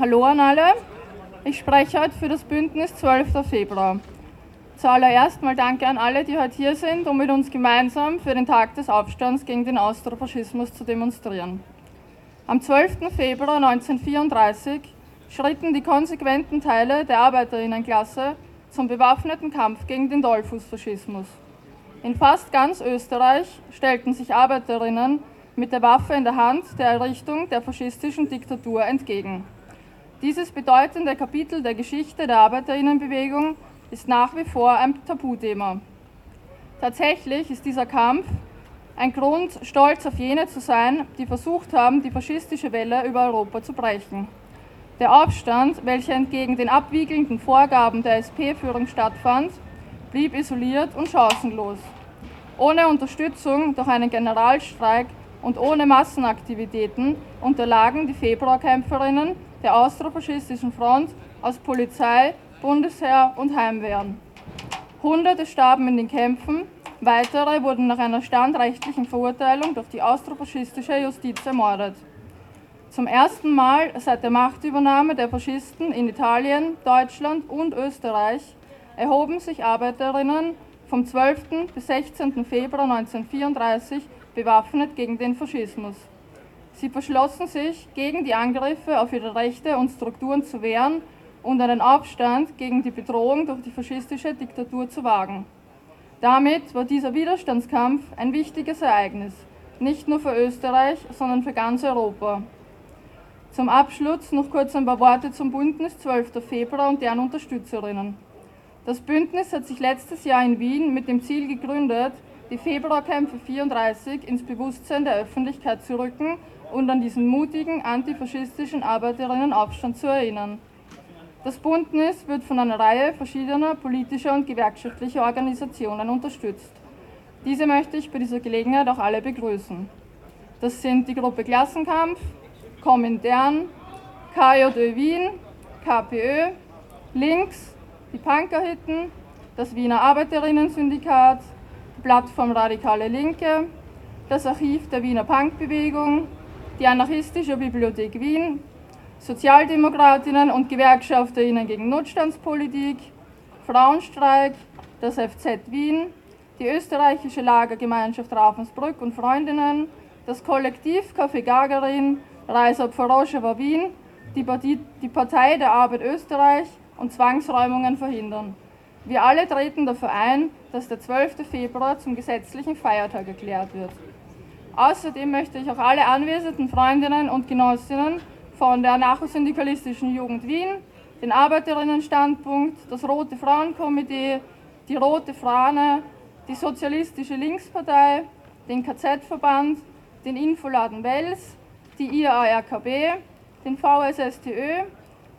Hallo an alle. Ich spreche heute für das Bündnis 12. Februar. Zuallererst mal danke an alle, die heute hier sind, um mit uns gemeinsam für den Tag des Aufstands gegen den Austrofaschismus zu demonstrieren. Am 12. Februar 1934 schritten die konsequenten Teile der Arbeiterinnenklasse zum bewaffneten Kampf gegen den Dollfußfaschismus. In fast ganz Österreich stellten sich Arbeiterinnen mit der Waffe in der Hand der Errichtung der faschistischen Diktatur entgegen. Dieses bedeutende Kapitel der Geschichte der Arbeiterinnenbewegung ist nach wie vor ein Tabuthema. Tatsächlich ist dieser Kampf ein Grund, stolz auf jene zu sein, die versucht haben, die faschistische Welle über Europa zu brechen. Der Aufstand, welcher entgegen den abwiegelnden Vorgaben der SP-Führung stattfand, blieb isoliert und chancenlos. Ohne Unterstützung durch einen Generalstreik und ohne Massenaktivitäten unterlagen die Februarkämpferinnen der austrofaschistischen Front aus Polizei, Bundesheer und Heimwehren. Hunderte starben in den Kämpfen, weitere wurden nach einer standrechtlichen Verurteilung durch die austrofaschistische Justiz ermordet. Zum ersten Mal seit der Machtübernahme der Faschisten in Italien, Deutschland und Österreich erhoben sich Arbeiterinnen vom 12. bis 16. Februar 1934 bewaffnet gegen den Faschismus. Sie verschlossen sich, gegen die Angriffe auf ihre Rechte und Strukturen zu wehren und einen Aufstand gegen die Bedrohung durch die faschistische Diktatur zu wagen. Damit war dieser Widerstandskampf ein wichtiges Ereignis, nicht nur für Österreich, sondern für ganz Europa. Zum Abschluss noch kurz ein paar Worte zum Bündnis 12. Februar und deren Unterstützerinnen. Das Bündnis hat sich letztes Jahr in Wien mit dem Ziel gegründet, die Februarkämpfe 34 ins Bewusstsein der Öffentlichkeit zu rücken und an diesen mutigen antifaschistischen Arbeiterinnenaufstand zu erinnern. Das Bündnis wird von einer Reihe verschiedener politischer und gewerkschaftlicher Organisationen unterstützt. Diese möchte ich bei dieser Gelegenheit auch alle begrüßen. Das sind die Gruppe Klassenkampf, Komintern, KJÖ Wien, KPÖ, Links, die Punkerhitten, das Wiener Arbeiterinnen-Syndikat, die Plattform Radikale Linke, das Archiv der Wiener Punkbewegung, die Anarchistische Bibliothek Wien, Sozialdemokratinnen und Gewerkschafterinnen gegen Notstandspolitik, Frauenstreik, das FZ Wien, die österreichische Lagergemeinschaft Ravensbrück und Freundinnen, das Kollektiv Café Gagarin, Reise Pforoschewa Wien, die Partei, die Partei der Arbeit Österreich und Zwangsräumungen verhindern. Wir alle treten dafür ein, dass der 12. Februar zum gesetzlichen Feiertag erklärt wird. Außerdem möchte ich auch alle anwesenden Freundinnen und Genossinnen von der anarchosyndikalistischen Jugend Wien, den Arbeiterinnenstandpunkt, das Rote Frauenkomitee, die Rote Fahne, die Sozialistische Linkspartei, den KZ-Verband, den Infoladen Wels, die IARKB, den VSSTÖ,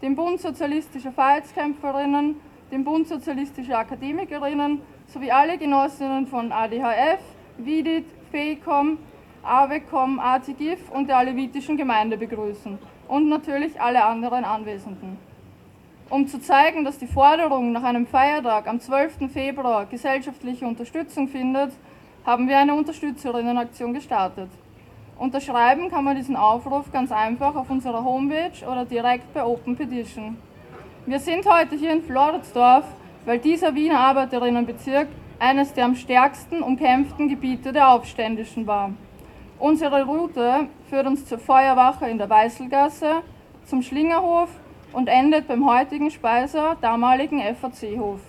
den Bund Sozialistischer Freiheitskämpferinnen, den Bund Sozialistischer Akademikerinnen sowie alle Genossinnen von ADHF, VIDIT, FECOM, AWECOM, ATGIF und der alevitischen Gemeinde begrüßen und natürlich alle anderen Anwesenden. Um zu zeigen, dass die Forderung nach einem Feiertag am 12. Februar gesellschaftliche Unterstützung findet, haben wir eine Unterstützerinnenaktion gestartet. Unterschreiben kann man diesen Aufruf ganz einfach auf unserer Homepage oder direkt bei Open Petition. Wir sind heute hier in Floridsdorf, weil dieser Wiener Arbeiterinnenbezirk eines der am stärksten umkämpften Gebiete der Aufständischen war. Unsere Route führt uns zur Feuerwache in der Weißelgasse, zum Schlingerhof und endet beim heutigen Speiser, damaligen FAC-Hof.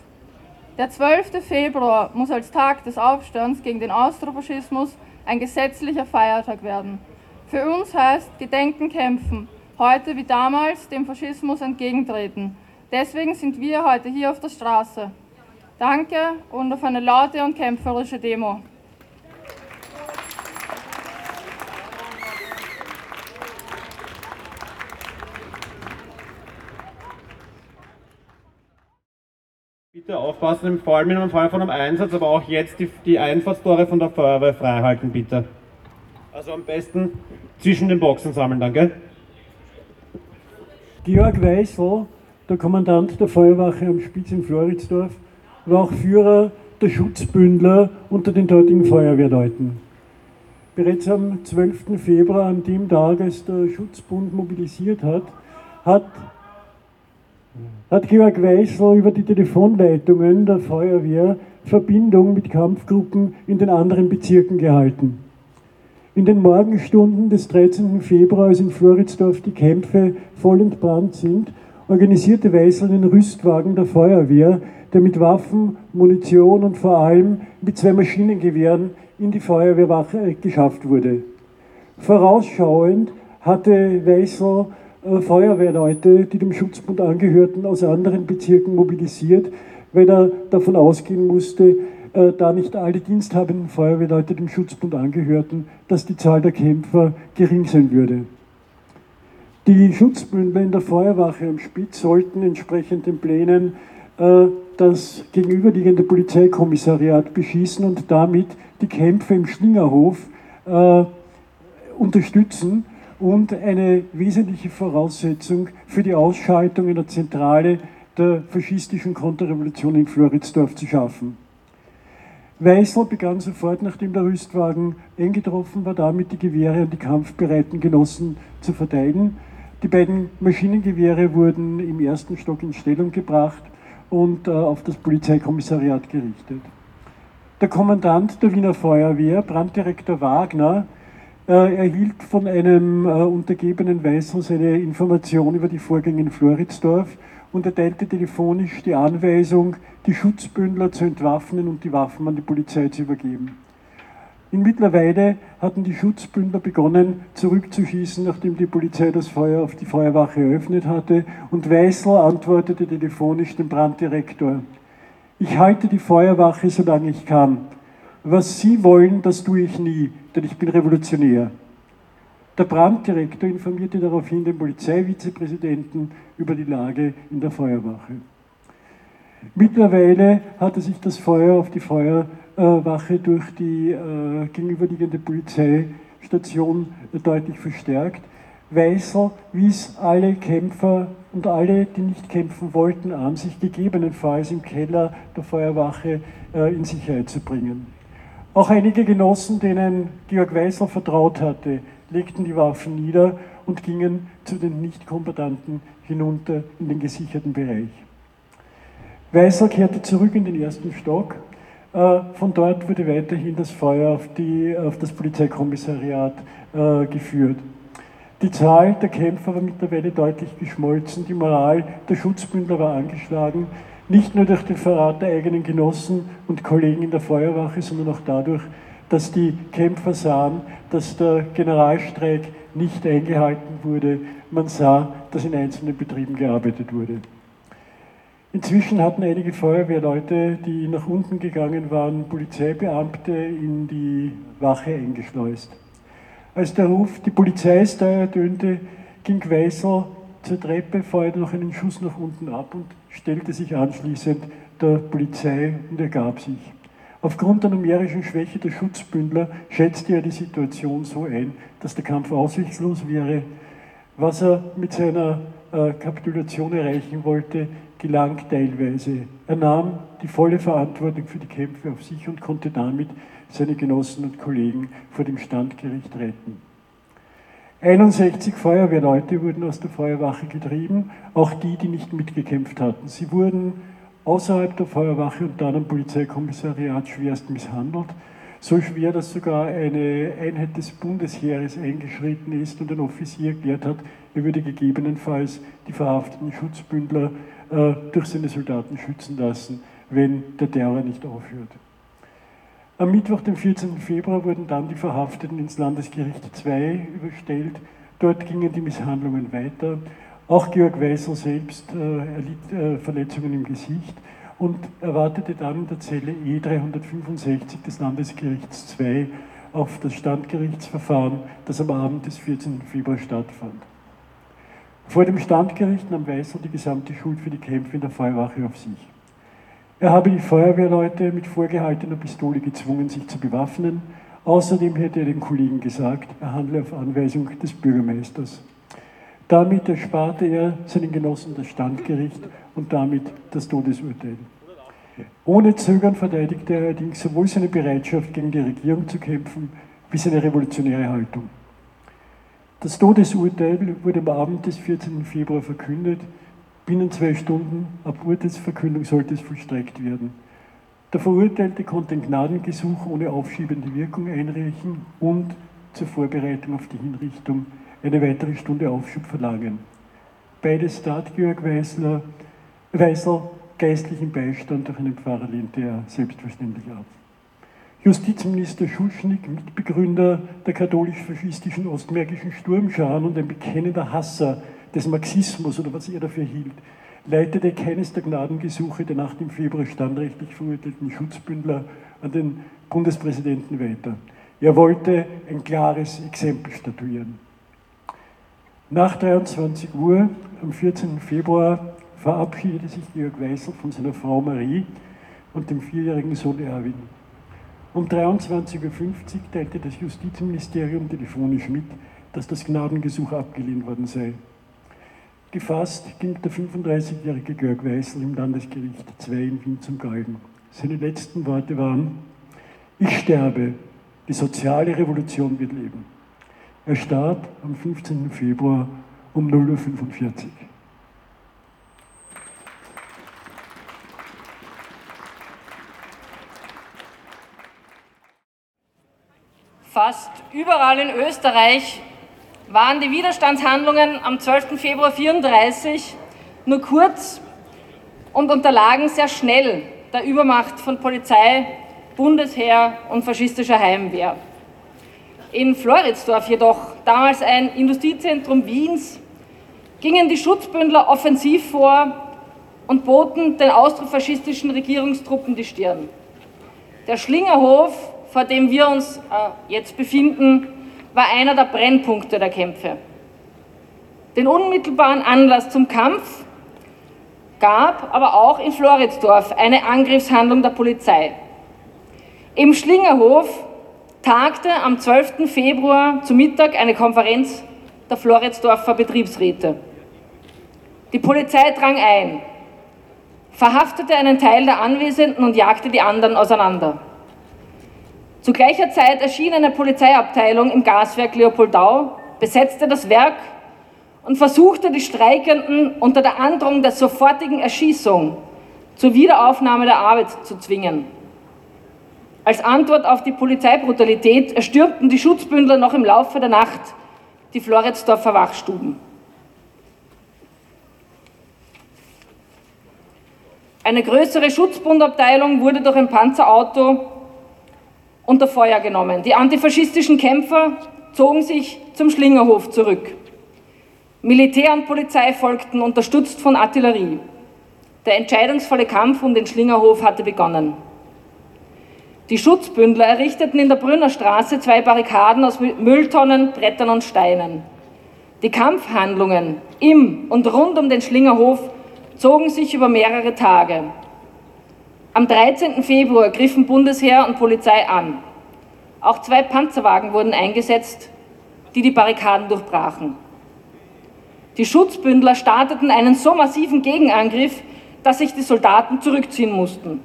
Der 12. Februar muss als Tag des Aufstands gegen den Austrofaschismus ein gesetzlicher Feiertag werden. Für uns heißt Gedenken kämpfen, heute wie damals dem Faschismus entgegentreten. Deswegen sind wir heute hier auf der Straße. Danke und auf eine laute und kämpferische Demo. Bitte aufpassen, vor allem im Fall von einem Einsatz, aber auch jetzt die, die Einfahrtstore von der Feuerwehr frei halten, bitte. Also am besten zwischen den Boxen sammeln, danke. Georg Weißl, der Kommandant der Feuerwache am Spitz in Floridsdorf, war auch Führer der Schutzbündler unter den dortigen Feuerwehrleuten. Bereits am 12. Februar, an dem Tag, als der Schutzbund mobilisiert hat, hat, hat Georg Weißel über die Telefonleitungen der Feuerwehr Verbindung mit Kampfgruppen in den anderen Bezirken gehalten. In den Morgenstunden des 13. Februar, als in Floridsdorf die Kämpfe voll entbrannt sind, organisierte Weißel einen Rüstwagen der Feuerwehr, der mit Waffen, Munition und vor allem mit zwei Maschinengewehren in die Feuerwehrwache geschafft wurde. Vorausschauend hatte Weißel äh, Feuerwehrleute, die dem Schutzbund angehörten, aus anderen Bezirken mobilisiert, weil er davon ausgehen musste, äh, da nicht alle diensthabenden Feuerwehrleute dem Schutzbund angehörten, dass die Zahl der Kämpfer gering sein würde. Die Schutzbündler in der Feuerwache am Spitz sollten entsprechend den Plänen äh, das gegenüberliegende Polizeikommissariat beschießen und damit die Kämpfe im Schlingerhof äh, unterstützen und eine wesentliche Voraussetzung für die Ausschaltung in der Zentrale der faschistischen Konterrevolution in Floridsdorf zu schaffen. Weißel begann sofort, nachdem der Rüstwagen eingetroffen war, damit die Gewehre an die kampfbereiten Genossen zu verteidigen. Die beiden Maschinengewehre wurden im ersten Stock in Stellung gebracht und äh, auf das Polizeikommissariat gerichtet. Der Kommandant der Wiener Feuerwehr, Branddirektor Wagner, erhielt von einem äh, untergebenen Weißel seine Information über die Vorgänge in Floridsdorf und erteilte telefonisch die Anweisung, die Schutzbündler zu entwaffnen und die Waffen an die Polizei zu übergeben. In Mittlerweile hatten die Schutzbündler begonnen zurückzuschießen, nachdem die Polizei das Feuer auf die Feuerwache eröffnet hatte, und Weißel antwortete telefonisch dem Branddirektor, ich halte die Feuerwache, solange ich kann. Was Sie wollen, das tue ich nie, denn ich bin Revolutionär. Der Branddirektor informierte daraufhin den Polizeivizepräsidenten über die Lage in der Feuerwache. Mittlerweile hatte sich das Feuer auf die Feuerwache durch die äh, gegenüberliegende Polizeistation deutlich verstärkt. Weißel wies alle Kämpfer und alle, die nicht kämpfen wollten, an, sich gegebenenfalls im Keller der Feuerwache äh, in Sicherheit zu bringen. Auch einige Genossen, denen Georg Weißel vertraut hatte, legten die Waffen nieder und gingen zu den Nichtkombatanten hinunter in den gesicherten Bereich. Weißer kehrte zurück in den ersten Stock. Äh, von dort wurde weiterhin das Feuer auf, die, auf das Polizeikommissariat äh, geführt. Die Zahl der Kämpfer war mittlerweile deutlich geschmolzen, die Moral der Schutzbündler war angeschlagen, nicht nur durch den Verrat der eigenen Genossen und Kollegen in der Feuerwache, sondern auch dadurch, dass die Kämpfer sahen, dass der Generalstreik nicht eingehalten wurde. Man sah, dass in einzelnen Betrieben gearbeitet wurde. Inzwischen hatten einige Feuerwehrleute, die nach unten gegangen waren, Polizeibeamte in die Wache eingeschleust. Als der Ruf, die Polizei ist da, ertönte, ging Weißel zur Treppe, feuerte noch einen Schuss nach unten ab und stellte sich anschließend der Polizei und ergab sich. Aufgrund der numerischen Schwäche der Schutzbündler schätzte er die Situation so ein, dass der Kampf aussichtslos wäre. Was er mit seiner äh, Kapitulation erreichen wollte, gelang teilweise. Er nahm die volle Verantwortung für die Kämpfe auf sich und konnte damit seine Genossen und Kollegen vor dem Standgericht retten. 61 Feuerwehrleute wurden aus der Feuerwache getrieben, auch die, die nicht mitgekämpft hatten. Sie wurden außerhalb der Feuerwache und dann am Polizeikommissariat schwerst misshandelt. So schwer, dass sogar eine Einheit des Bundesheeres eingeschritten ist und ein Offizier erklärt hat, er würde gegebenenfalls die verhafteten Schutzbündler äh, durch seine Soldaten schützen lassen, wenn der Terror nicht aufhört. Am Mittwoch, dem 14. Februar, wurden dann die Verhafteten ins Landesgericht II überstellt. Dort gingen die Misshandlungen weiter. Auch Georg Weißel selbst äh, erlitt äh, Verletzungen im Gesicht und erwartete dann in der Zelle E365 des Landesgerichts II auf das Standgerichtsverfahren, das am Abend des 14. Februar stattfand. Vor dem Standgericht nahm Weißer die gesamte Schuld für die Kämpfe in der Feuerwache auf sich. Er habe die Feuerwehrleute mit vorgehaltener Pistole gezwungen, sich zu bewaffnen. Außerdem hätte er den Kollegen gesagt, er handle auf Anweisung des Bürgermeisters. Damit ersparte er seinen Genossen das Standgericht und damit das Todesurteil. Ohne Zögern verteidigte er allerdings sowohl seine Bereitschaft, gegen die Regierung zu kämpfen, wie seine revolutionäre Haltung. Das Todesurteil wurde am Abend des 14. Februar verkündet. Binnen zwei Stunden ab Urteilsverkündung sollte es vollstreckt werden. Der Verurteilte konnte ein Gnadengesuch ohne aufschiebende Wirkung einreichen und zur Vorbereitung auf die Hinrichtung eine weitere Stunde Aufschub verlangen. Beides tat Georg Weißler, Weißel geistlichen Beistand durch einen Pfarrer lehnte er selbstverständlich ab. Justizminister Schuschnigg, Mitbegründer der katholisch-faschistischen ostmärkischen Sturmscharen und ein bekennender Hasser des Marxismus oder was er dafür hielt, leitete keines der Gnadengesuche der nach dem Februar standrechtlich verurteilten Schutzbündler an den Bundespräsidenten weiter. Er wollte ein klares Exempel statuieren. Nach 23 Uhr am 14. Februar verabschiedete sich Georg Weißel von seiner Frau Marie und dem vierjährigen Sohn Erwin. Um 23.50 Uhr teilte das Justizministerium telefonisch mit, dass das Gnadengesuch abgelehnt worden sei. Gefasst ging der 35-jährige Georg Weißel im Landesgericht 2 in Wien zum Galgen. Seine letzten Worte waren, ich sterbe, die soziale Revolution wird leben. Er starb am 15. Februar um 0.45 Uhr. Fast überall in Österreich waren die Widerstandshandlungen am 12. Februar 1934 nur kurz und unterlagen sehr schnell der Übermacht von Polizei, Bundesheer und faschistischer Heimwehr. In Floridsdorf jedoch, damals ein Industriezentrum Wiens, gingen die Schutzbündler offensiv vor und boten den austrofaschistischen Regierungstruppen die Stirn. Der Schlingerhof vor dem wir uns äh, jetzt befinden, war einer der Brennpunkte der Kämpfe. Den unmittelbaren Anlass zum Kampf gab aber auch in Floridsdorf eine Angriffshandlung der Polizei. Im Schlingerhof tagte am 12. Februar zu Mittag eine Konferenz der Floridsdorfer Betriebsräte. Die Polizei drang ein, verhaftete einen Teil der Anwesenden und jagte die anderen auseinander. Zu gleicher Zeit erschien eine Polizeiabteilung im Gaswerk Leopoldau, besetzte das Werk und versuchte die Streikenden unter der Androhung der sofortigen Erschießung zur Wiederaufnahme der Arbeit zu zwingen. Als Antwort auf die Polizeibrutalität erstürmten die Schutzbündler noch im Laufe der Nacht die Floridsdorfer Wachstuben. Eine größere Schutzbundabteilung wurde durch ein Panzerauto unter Feuer genommen. Die antifaschistischen Kämpfer zogen sich zum Schlingerhof zurück. Militär und Polizei folgten, unterstützt von Artillerie. Der entscheidungsvolle Kampf um den Schlingerhof hatte begonnen. Die Schutzbündler errichteten in der Brünner Straße zwei Barrikaden aus Mülltonnen, Brettern und Steinen. Die Kampfhandlungen im und rund um den Schlingerhof zogen sich über mehrere Tage. Am 13. Februar griffen Bundesheer und Polizei an. Auch zwei Panzerwagen wurden eingesetzt, die die Barrikaden durchbrachen. Die Schutzbündler starteten einen so massiven Gegenangriff, dass sich die Soldaten zurückziehen mussten.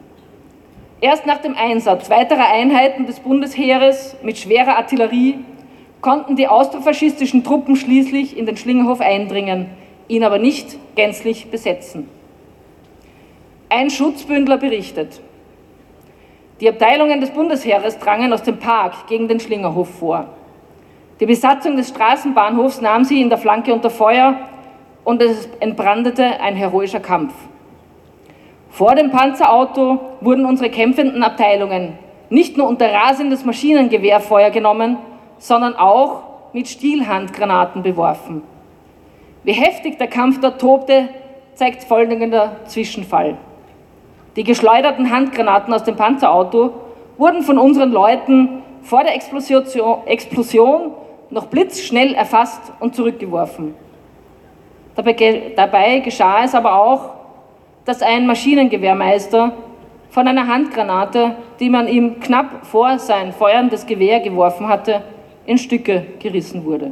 Erst nach dem Einsatz weiterer Einheiten des Bundesheeres mit schwerer Artillerie konnten die austrofaschistischen Truppen schließlich in den Schlingerhof eindringen, ihn aber nicht gänzlich besetzen. Ein Schutzbündler berichtet. Die Abteilungen des Bundesheeres drangen aus dem Park gegen den Schlingerhof vor. Die Besatzung des Straßenbahnhofs nahm sie in der Flanke unter Feuer und es entbrandete ein heroischer Kampf. Vor dem Panzerauto wurden unsere kämpfenden Abteilungen nicht nur unter rasendes Maschinengewehrfeuer genommen, sondern auch mit Stielhandgranaten beworfen. Wie heftig der Kampf dort tobte, zeigt folgender Zwischenfall. Die geschleuderten Handgranaten aus dem Panzerauto wurden von unseren Leuten vor der Explosion, noch blitzschnell erfasst und zurückgeworfen. Dabei, dabei geschah es aber auch, dass ein Maschinengewehrmeister von einer Handgranate, die man ihm knapp vor sein feuerndes Gewehr geworfen hatte, in Stücke gerissen wurde.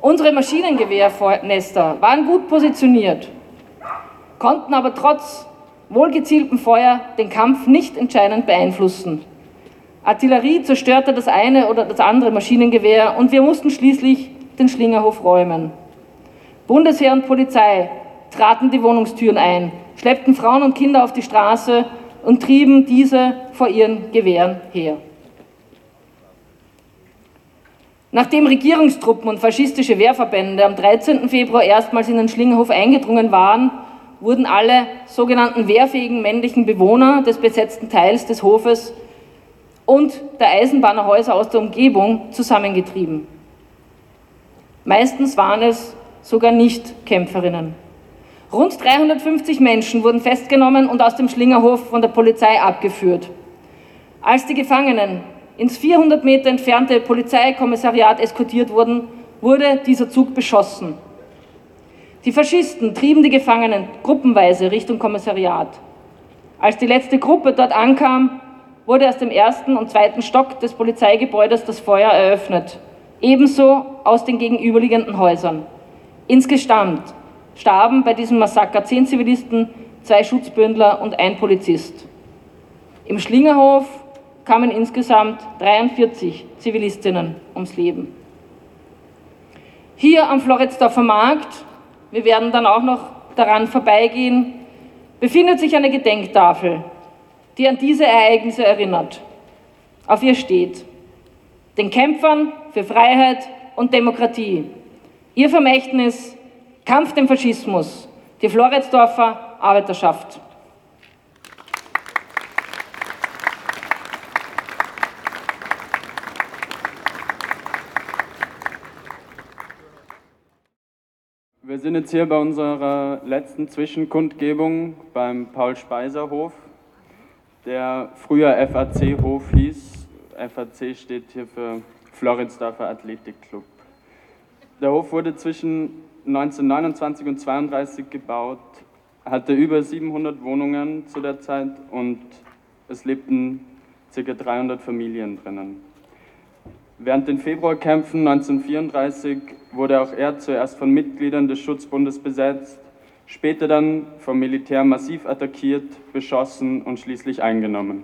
Unsere Maschinengewehrnester waren gut positioniert, konnten aber trotz wohlgezieltem Feuer den Kampf nicht entscheidend beeinflussen. Artillerie zerstörte das eine oder das andere Maschinengewehr und wir mussten schließlich den Schlingerhof räumen. Bundesheer und Polizei traten die Wohnungstüren ein, schleppten Frauen und Kinder auf die Straße und trieben diese vor ihren Gewehren her. Nachdem Regierungstruppen und faschistische Wehrverbände am 13. Februar erstmals in den Schlingerhof eingedrungen waren, wurden alle sogenannten wehrfähigen männlichen Bewohner des besetzten Teils des Hofes und der Eisenbahnerhäuser aus der Umgebung zusammengetrieben. Meistens waren es sogar nicht Kämpferinnen. Rund 350 Menschen wurden festgenommen und aus dem Schlingerhof von der Polizei abgeführt. Als die Gefangenen ins 400 Meter entfernte Polizeikommissariat eskortiert wurden, wurde dieser Zug beschossen. Die Faschisten trieben die Gefangenen gruppenweise Richtung Kommissariat. Als die letzte Gruppe dort ankam, wurde aus dem ersten und zweiten Stock des Polizeigebäudes das Feuer eröffnet, ebenso aus den gegenüberliegenden Häusern. Insgesamt starben bei diesem Massaker zehn Zivilisten, zwei Schutzbündler und ein Polizist. Im Schlingerhof kamen insgesamt 43 Zivilistinnen ums Leben. Hier am Floridsdorfer Markt, wir werden dann auch noch daran vorbeigehen, befindet sich eine Gedenktafel, die an diese Ereignisse erinnert. Auf ihr steht, den Kämpfern für Freiheit und Demokratie. Ihr Vermächtnis Kampf dem Faschismus, die Floridsdorfer Arbeiterschaft. Wir sind jetzt hier bei unserer letzten Zwischenkundgebung beim Paul-Speiser-Hof, der früher FAC-Hof hieß. FAC steht hier für Floridsdorfer Athletikclub. Der Hof wurde zwischen 1929 und 32 gebaut, hatte über 700 Wohnungen zu der Zeit und es lebten ca. 300 Familien drinnen. Während den Februarkämpfen 1934 wurde auch er zuerst von Mitgliedern des Schutzbundes besetzt, später dann vom Militär massiv attackiert, beschossen und schließlich eingenommen.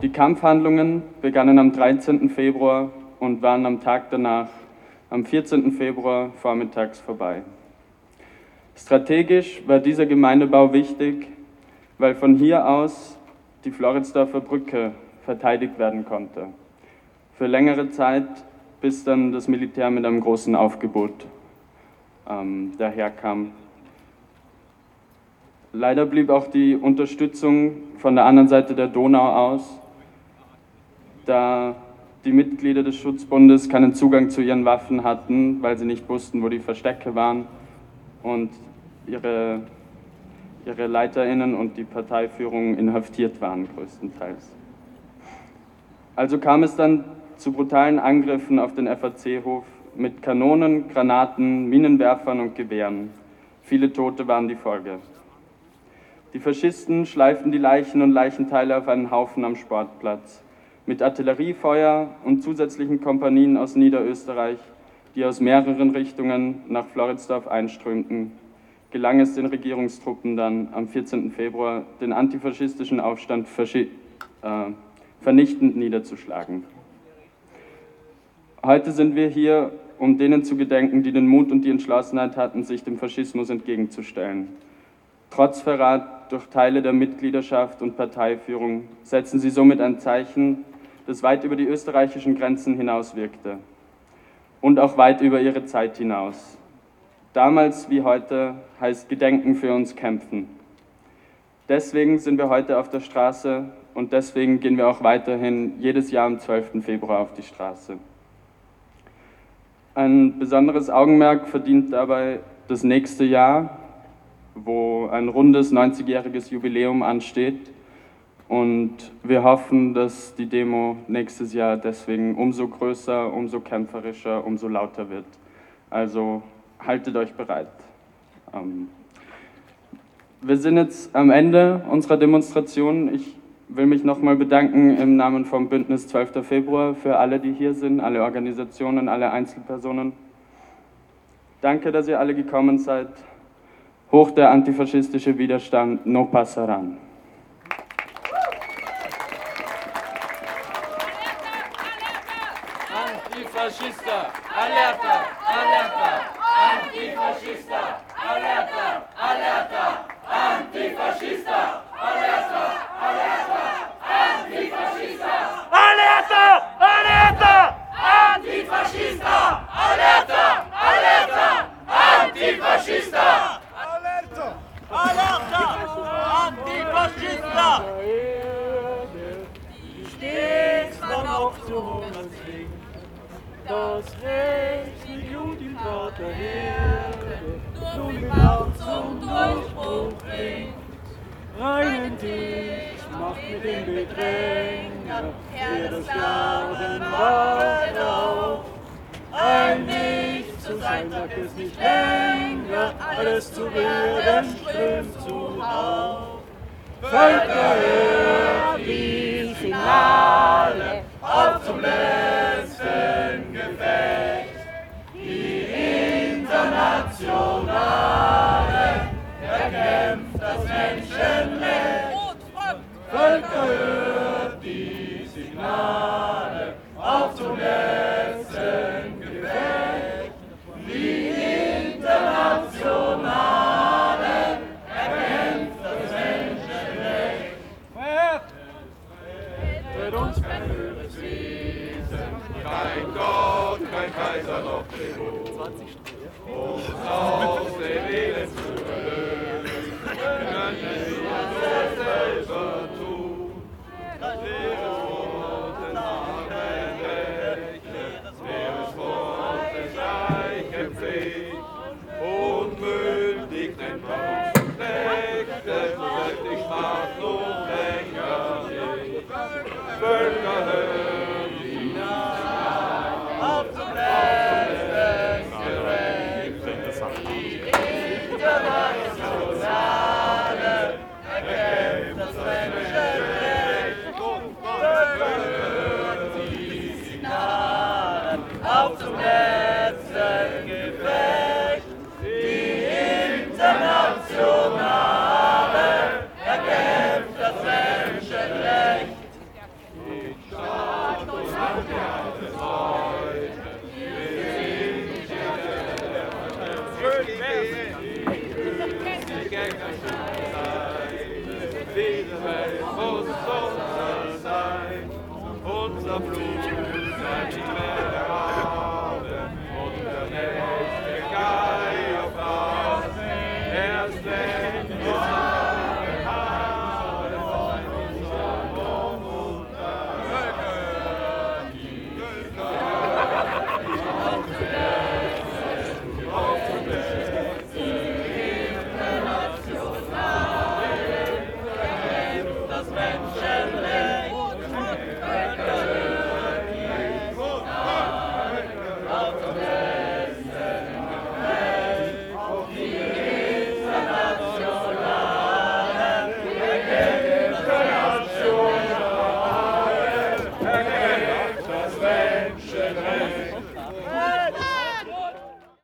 Die Kampfhandlungen begannen am 13. Februar und waren am Tag danach am 14. Februar vormittags vorbei. Strategisch war dieser Gemeindebau wichtig, weil von hier aus die Floridsdorfer Brücke verteidigt werden konnte. Für längere Zeit, bis dann das Militär mit einem großen Aufgebot ähm, daherkam. Leider blieb auch die Unterstützung von der anderen Seite der Donau aus, da die Mitglieder des Schutzbundes keinen Zugang zu ihren Waffen hatten, weil sie nicht wussten, wo die Verstecke waren und ihre, ihre Leiterinnen und die Parteiführung inhaftiert waren größtenteils. Also kam es dann zu brutalen Angriffen auf den FAC-Hof mit Kanonen, Granaten, Minenwerfern und Gewehren. Viele Tote waren die Folge. Die Faschisten schleiften die Leichen und Leichenteile auf einen Haufen am Sportplatz mit Artilleriefeuer und zusätzlichen Kompanien aus Niederösterreich, die aus mehreren Richtungen nach Floridsdorf einströmten, gelang es den Regierungstruppen dann am 14. Februar, den antifaschistischen Aufstand äh, vernichtend niederzuschlagen. Heute sind wir hier, um denen zu gedenken, die den Mut und die Entschlossenheit hatten, sich dem Faschismus entgegenzustellen. Trotz Verrat durch Teile der Mitgliedschaft und Parteiführung setzen sie somit ein Zeichen das weit über die österreichischen Grenzen hinaus wirkte und auch weit über ihre Zeit hinaus. Damals wie heute heißt Gedenken für uns kämpfen. Deswegen sind wir heute auf der Straße und deswegen gehen wir auch weiterhin jedes Jahr am 12. Februar auf die Straße. Ein besonderes Augenmerk verdient dabei das nächste Jahr, wo ein rundes 90-jähriges Jubiläum ansteht und wir hoffen, dass die Demo nächstes Jahr deswegen umso größer, umso kämpferischer, umso lauter wird. Also haltet euch bereit. Ähm, wir sind jetzt am Ende unserer Demonstration. Ich will mich nochmal bedanken im Namen vom Bündnis 12. Februar für alle, die hier sind, alle Organisationen, alle Einzelpersonen. Danke, dass ihr alle gekommen seid. Hoch der antifaschistische Widerstand, no passaran. Antifaschista, alerta, alerta, antifaschista, alerta, alerta, antifaschista. Antifascista, alerta, alerta, antifascista, alerta, alerta, antifascista. Stets man noch zu hungern zwingt, das Recht die Blut im Vater Herde, nun Macht zum Durchbruch bringt. Reinen Tisch macht mit dem Bedränger, wer das Glauben auf. Ein Nichts zu sein, sagt es nicht länger, alles zu werden strömt zu auf. Völker hört die Finale auf zum letzten Gefecht. Die Internationale erkämpft das Menschenrecht. Völker hört die Signale auf zum letzten Internationale